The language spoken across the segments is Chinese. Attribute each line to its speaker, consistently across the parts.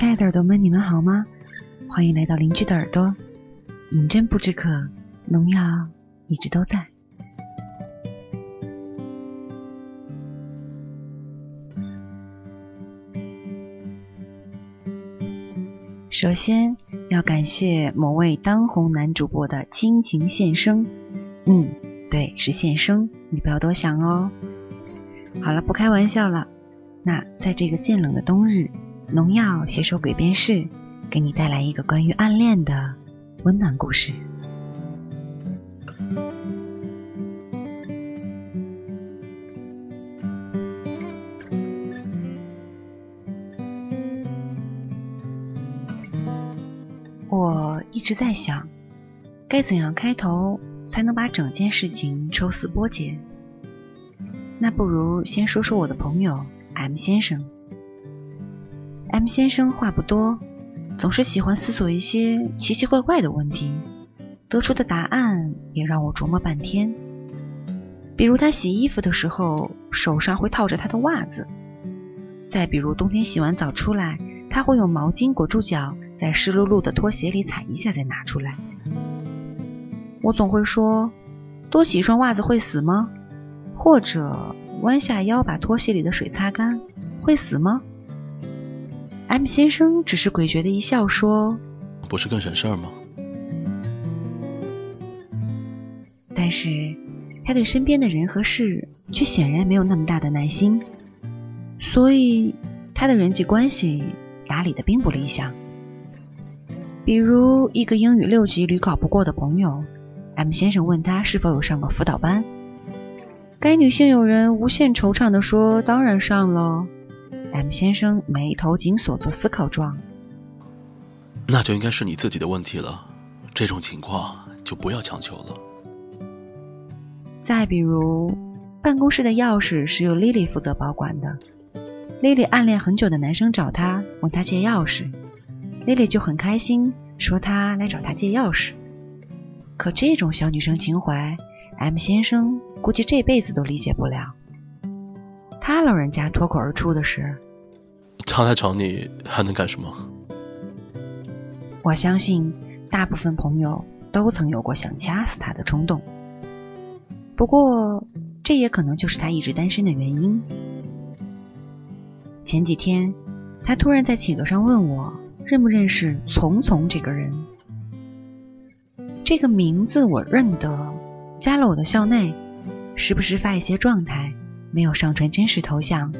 Speaker 1: 亲爱的耳朵们，你们好吗？欢迎来到邻居的耳朵。饮鸩不知渴，农药一直都在。首先要感谢某位当红男主播的倾情献声。嗯，对，是献声，你不要多想哦。好了，不开玩笑了。那在这个渐冷的冬日，农药携手鬼边士，给你带来一个关于暗恋的温暖故事。我一直在想，该怎样开头才能把整件事情抽丝剥茧？那不如先说说我的朋友 M 先生。M 先生话不多，总是喜欢思索一些奇奇怪怪的问题，得出的答案也让我琢磨半天。比如他洗衣服的时候手上会套着他的袜子，再比如冬天洗完澡出来，他会用毛巾裹住脚，在湿漉漉的拖鞋里踩一下再拿出来。我总会说，多洗一双袜子会死吗？或者弯下腰把拖鞋里的水擦干，会死吗？M 先生只是诡谲的一笑，说：“
Speaker 2: 不是更省事儿吗？”
Speaker 1: 但是他对身边的人和事却显然没有那么大的耐心，所以他的人际关系打理的并不理想。比如一个英语六级屡考不过的朋友，M 先生问他是否有上过辅导班，该女性友人无限惆怅地说：“当然上了。” M 先生眉头紧锁，做思考状。
Speaker 2: 那就应该是你自己的问题了，这种情况就不要强求了。
Speaker 1: 再比如，办公室的钥匙是由 Lily 负责保管的，Lily 暗恋很久的男生找她，问她借钥匙，Lily 就很开心，说他来找她借钥匙。可这种小女生情怀，M 先生估计这辈子都理解不了。他老人家脱口而出的是：“
Speaker 2: 他来找你还能干什么？”
Speaker 1: 我相信大部分朋友都曾有过想掐死他的冲动。不过，这也可能就是他一直单身的原因。前几天，他突然在企鹅上问我认不认识丛丛这个人。这个名字我认得，加了我的校内，时不时发一些状态。没有上传真实头像，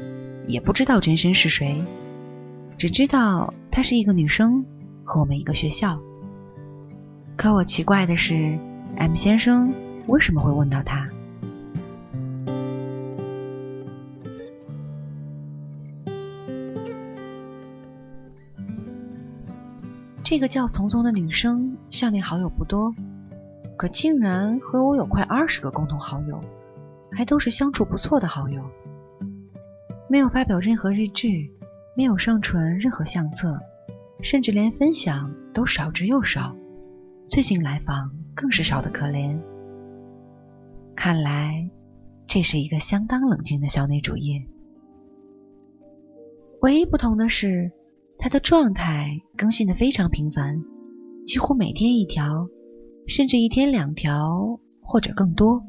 Speaker 1: 也不知道真身是谁，只知道她是一个女生，和我们一个学校。可我奇怪的是，M 先生为什么会问到她？这个叫丛丛的女生校内好友不多，可竟然和我有快二十个共同好友。还都是相处不错的好友，没有发表任何日志，没有上传任何相册，甚至连分享都少之又少。最近来访更是少得可怜。看来这是一个相当冷静的校内主页。唯一不同的是，他的状态更新的非常频繁，几乎每天一条，甚至一天两条或者更多。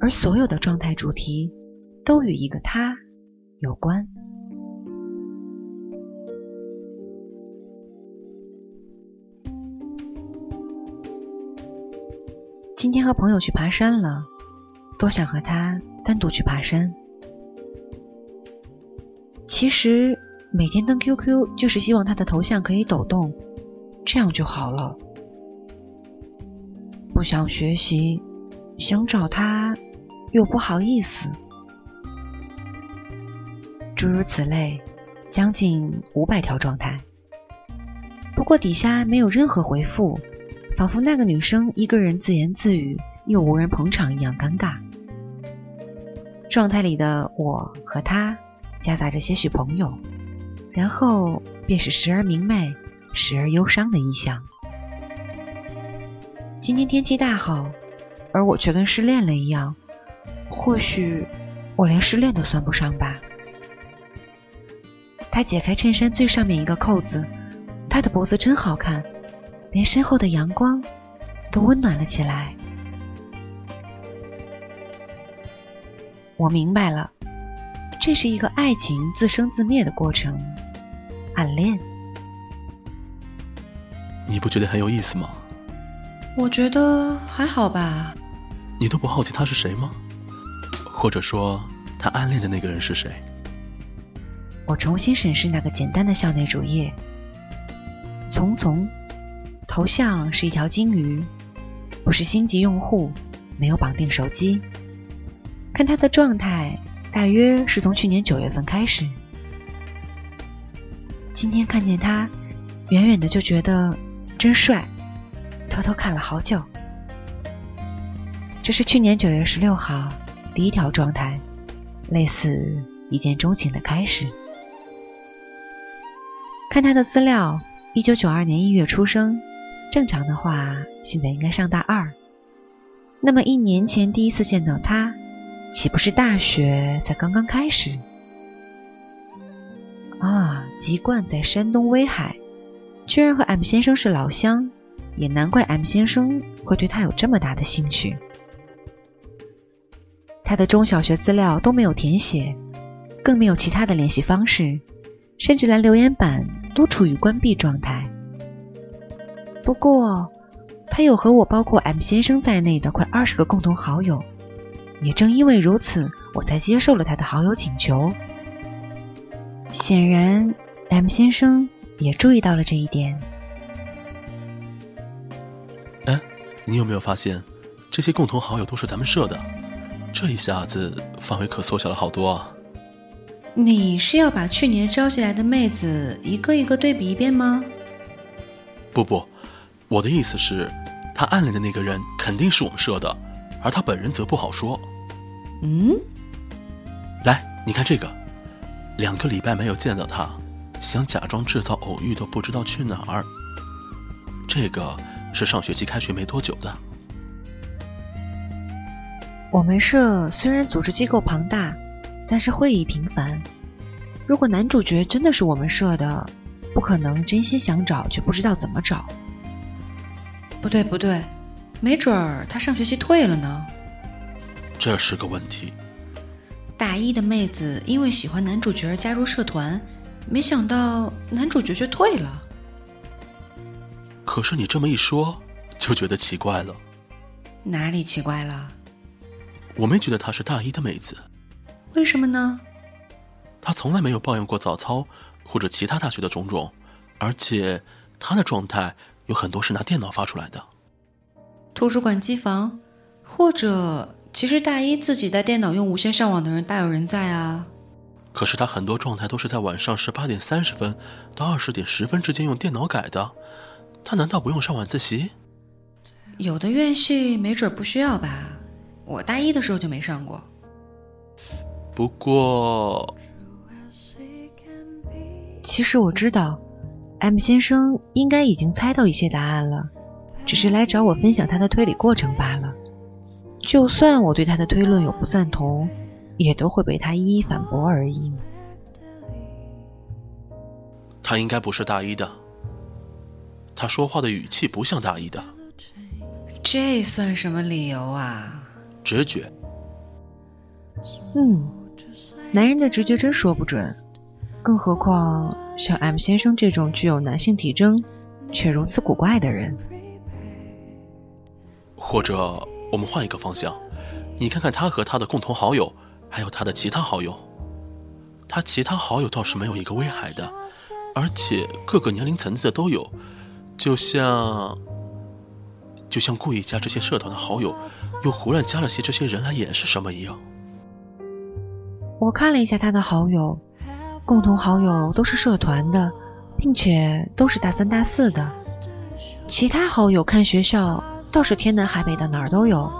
Speaker 1: 而所有的状态主题都与一个他有关。今天和朋友去爬山了，多想和他单独去爬山。其实每天登 QQ 就是希望他的头像可以抖动，这样就好了。不想学习，想找他。又不好意思，诸如此类，将近五百条状态。不过底下没有任何回复，仿佛那个女生一个人自言自语，又无人捧场一样尴尬。状态里的我和他夹杂着些许朋友，然后便是时而明媚，时而忧伤的意象。今天天气大好，而我却跟失恋了一样。或许我连失恋都算不上吧。他解开衬衫最上面一个扣子，他的脖子真好看，连身后的阳光都温暖了起来。我明白了，这是一个爱情自生自灭的过程，暗恋。
Speaker 2: 你不觉得很有意思吗？
Speaker 3: 我觉得还好吧。
Speaker 2: 你都不好奇他是谁吗？或者说，他暗恋的那个人是谁？
Speaker 1: 我重新审视那个简单的校内主页，丛丛，头像是一条金鱼，不是星级用户，没有绑定手机。看他的状态，大约是从去年九月份开始。今天看见他，远远的就觉得真帅。偷偷看了好久，这是去年九月十六号第一条状态，类似一见钟情的开始。看他的资料，一九九二年一月出生，正常的话现在应该上大二。那么一年前第一次见到他，岂不是大学才刚刚开始？啊，籍贯在山东威海，居然和 M 先生是老乡。也难怪 M 先生会对他有这么大的兴趣。他的中小学资料都没有填写，更没有其他的联系方式，甚至连留言板都处于关闭状态。不过，他有和我包括 M 先生在内的快二十个共同好友，也正因为如此，我才接受了他的好友请求。显然，M 先生也注意到了这一点。
Speaker 2: 哎你有没有发现，这些共同好友都是咱们社的？这一下子范围可缩小了好多啊！
Speaker 3: 你是要把去年招进来的妹子一个一个对比一遍吗？
Speaker 2: 不不，我的意思是，他暗恋的那个人肯定是我们社的，而他本人则不好说。
Speaker 3: 嗯？
Speaker 2: 来，你看这个，两个礼拜没有见到他，想假装制造偶遇都不知道去哪儿。这个。是上学期开学没多久的。
Speaker 1: 我们社虽然组织机构庞大，但是会议频繁。如果男主角真的是我们社的，不可能真心想找却不知道怎么找。
Speaker 3: 不对不对，没准儿他上学期退了呢。
Speaker 2: 这是个问题。
Speaker 3: 大一的妹子因为喜欢男主角而加入社团，没想到男主角却退了。
Speaker 2: 可是你这么一说，就觉得奇怪了。
Speaker 3: 哪里奇怪了？
Speaker 2: 我没觉得她是大一的妹子。
Speaker 3: 为什么呢？
Speaker 2: 她从来没有抱怨过早操或者其他大学的种种，而且她的状态有很多是拿电脑发出来的。
Speaker 3: 图书馆机房，或者其实大一自己带电脑用无线上网的人大有人在啊。
Speaker 2: 可是她很多状态都是在晚上十八点三十分到二十点十分之间用电脑改的。他难道不用上晚自习？
Speaker 3: 有的院系没准不需要吧。我大一的时候就没上过。
Speaker 2: 不过，
Speaker 1: 其实我知道，M 先生应该已经猜到一些答案了，只是来找我分享他的推理过程罢了。就算我对他的推论有不赞同，也都会被他一一反驳而已。
Speaker 2: 他应该不是大一的。他说话的语气不像大一的，
Speaker 3: 这算什么理由啊？
Speaker 2: 直觉。
Speaker 1: 嗯，男人的直觉真说不准，更何况像 M 先生这种具有男性体征却如此古怪的人。
Speaker 2: 或者我们换一个方向，你看看他和他的共同好友，还有他的其他好友。他其他好友倒是没有一个危害的，而且各个年龄层次的都有。就像，就像故意加这些社团的好友，又胡乱加了些这些人来掩饰什么一样。
Speaker 1: 我看了一下他的好友，共同好友都是社团的，并且都是大三大四的。其他好友看学校倒是天南海北的哪儿都有，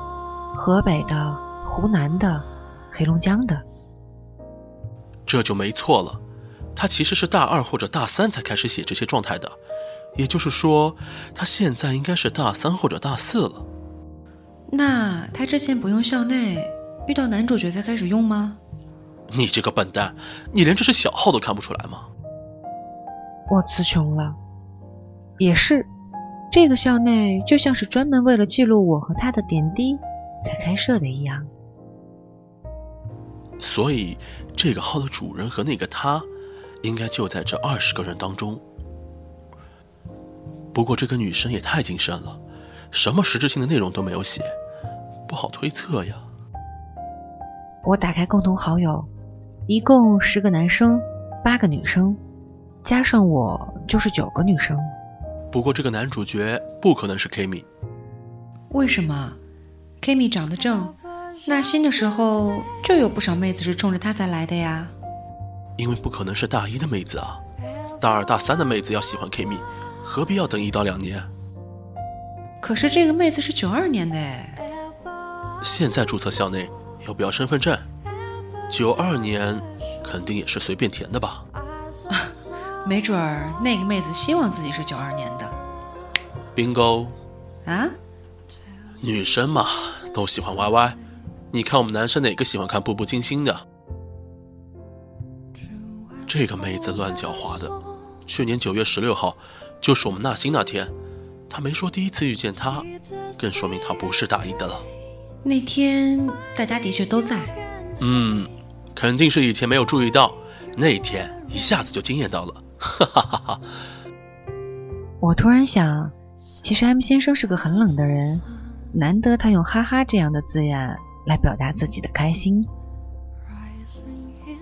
Speaker 1: 河北的、湖南的、黑龙江的。
Speaker 2: 这就没错了，他其实是大二或者大三才开始写这些状态的。也就是说，他现在应该是大三或者大四了。
Speaker 3: 那他之前不用校内，遇到男主角才开始用吗？
Speaker 2: 你这个笨蛋，你连这是小号都看不出来吗？
Speaker 1: 我词穷了。也是，这个校内就像是专门为了记录我和他的点滴才开设的一样。
Speaker 2: 所以，这个号的主人和那个他，应该就在这二十个人当中。不过，这个女生也太谨慎了，什么实质性的内容都没有写，不好推测呀。
Speaker 1: 我打开共同好友，一共十个男生，八个女生，加上我就是九个女生。
Speaker 2: 不过，这个男主角不可能是 Kimi。
Speaker 3: 为什么？Kimi 长得正。纳新的时候就有不少妹子是冲着他才来的呀。
Speaker 2: 因为不可能是大一的妹子啊，大二大三的妹子要喜欢 Kimi，何必要等一到两年？
Speaker 3: 可是这个妹子是九二年的哎。
Speaker 2: 现在注册校内要不要身份证？九二年肯定也是随便填的吧？
Speaker 3: 没准儿那个妹子希望自己是九二年的。
Speaker 2: Bingo。
Speaker 3: 啊？
Speaker 2: 女生嘛，都喜欢 YY。你看我们男生哪个喜欢看《步步惊心》的？这个妹子乱狡猾的。去年九月十六号，就是我们纳新那天，他没说第一次遇见他，更说明他不是大一的了。
Speaker 3: 那天大家的确都在。
Speaker 2: 嗯，肯定是以前没有注意到，那天一下子就惊艳到了。哈哈哈哈！
Speaker 1: 我突然想，其实 M 先生是个很冷的人，难得他用“哈哈”这样的字眼。来表达自己的开心，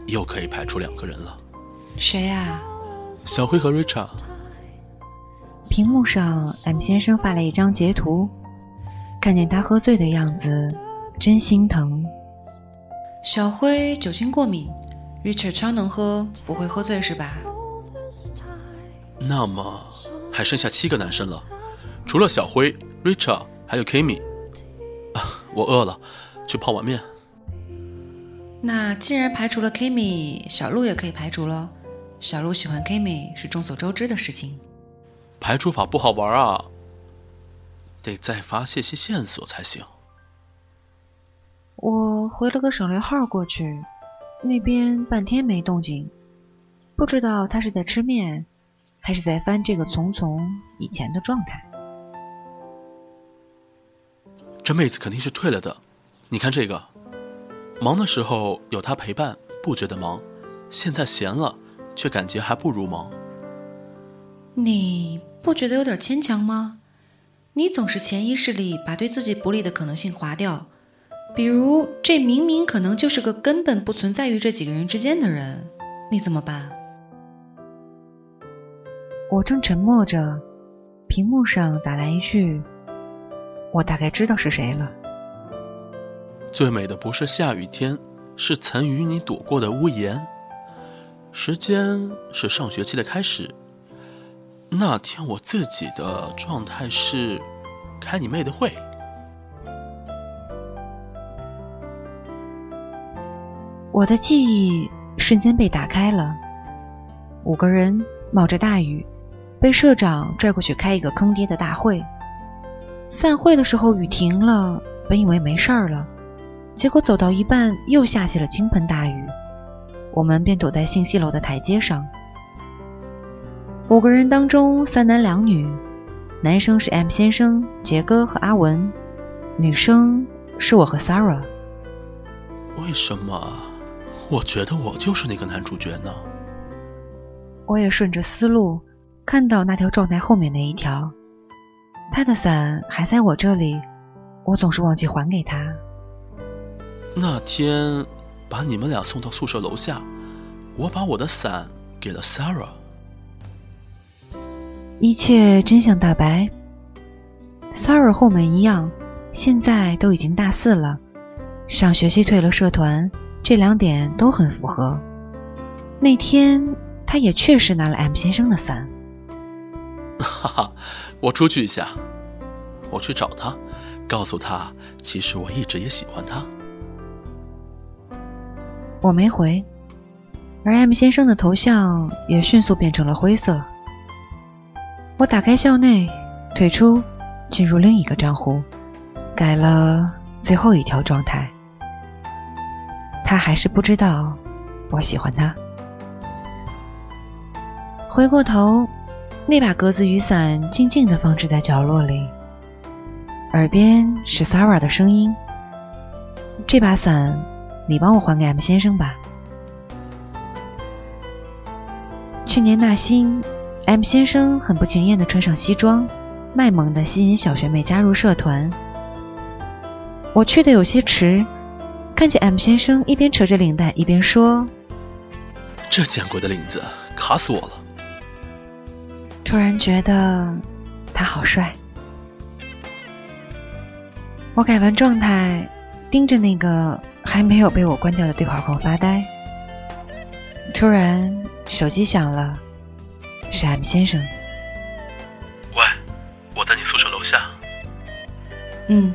Speaker 2: 又可以排除两个人了。
Speaker 3: 谁啊？
Speaker 2: 小辉和 Richard。
Speaker 1: 屏幕上，M 先生发了一张截图，看见他喝醉的样子，真心疼。
Speaker 3: 小辉酒精过敏，Richard 超能喝，不会喝醉是吧？
Speaker 2: 那么还剩下七个男生了，除了小辉、Richard，还有 Kimi。啊，我饿了。去泡碗面。
Speaker 3: 那既然排除了 Kimi，小鹿也可以排除了。小鹿喜欢 Kimi 是众所周知的事情。
Speaker 2: 排除法不好玩啊，得再发泄些线索才行。
Speaker 1: 我回了个省略号过去，那边半天没动静，不知道他是在吃面，还是在翻这个丛丛以前的状态。
Speaker 2: 这妹子肯定是退了的。你看这个，忙的时候有他陪伴，不觉得忙；现在闲了，却感觉还不如忙。
Speaker 3: 你不觉得有点牵强吗？你总是潜意识里把对自己不利的可能性划掉，比如这明明可能就是个根本不存在于这几个人之间的人，你怎么办？
Speaker 1: 我正沉默着，屏幕上打来一句：“我大概知道是谁了。”
Speaker 2: 最美的不是下雨天，是曾与你躲过的屋檐。时间是上学期的开始，那天我自己的状态是开你妹的会。
Speaker 1: 我的记忆瞬间被打开了，五个人冒着大雨，被社长拽过去开一个坑爹的大会。散会的时候雨停了，本以为没事儿了。结果走到一半，又下起了倾盆大雨，我们便躲在信息楼的台阶上。五个人当中，三男两女，男生是 M 先生、杰哥和阿文，女生是我和 Sarah。
Speaker 2: 为什么我觉得我就是那个男主角呢？
Speaker 1: 我也顺着思路看到那条状态后面那一条，他的伞还在我这里，我总是忘记还给他。
Speaker 2: 那天把你们俩送到宿舍楼下，我把我的伞给了 Sarah。
Speaker 1: 一切真相大白。Sarah 和我们一样，现在都已经大四了，上学期退了社团，这两点都很符合。那天他也确实拿了 M 先生的伞。
Speaker 2: 哈哈，我出去一下，我去找他，告诉他，其实我一直也喜欢他。
Speaker 1: 我没回，而 M 先生的头像也迅速变成了灰色。我打开校内，退出，进入另一个账户，改了最后一条状态。他还是不知道我喜欢他。回过头，那把格子雨伞静静地放置在角落里，耳边是 Sara 的声音：“这把伞，你帮我还给 M 先生吧。”去年纳新，M 先生很不情愿地穿上西装，卖萌地吸引小学妹加入社团。我去的有些迟，看见 M 先生一边扯着领带一边说：“
Speaker 2: 这见鬼的领子，卡死我了！”
Speaker 1: 突然觉得他好帅。我改完状态，盯着那个还没有被我关掉的对话框发呆。突然。手机响了，是 M 先生。
Speaker 2: 喂，我在你宿舍楼下。
Speaker 3: 嗯。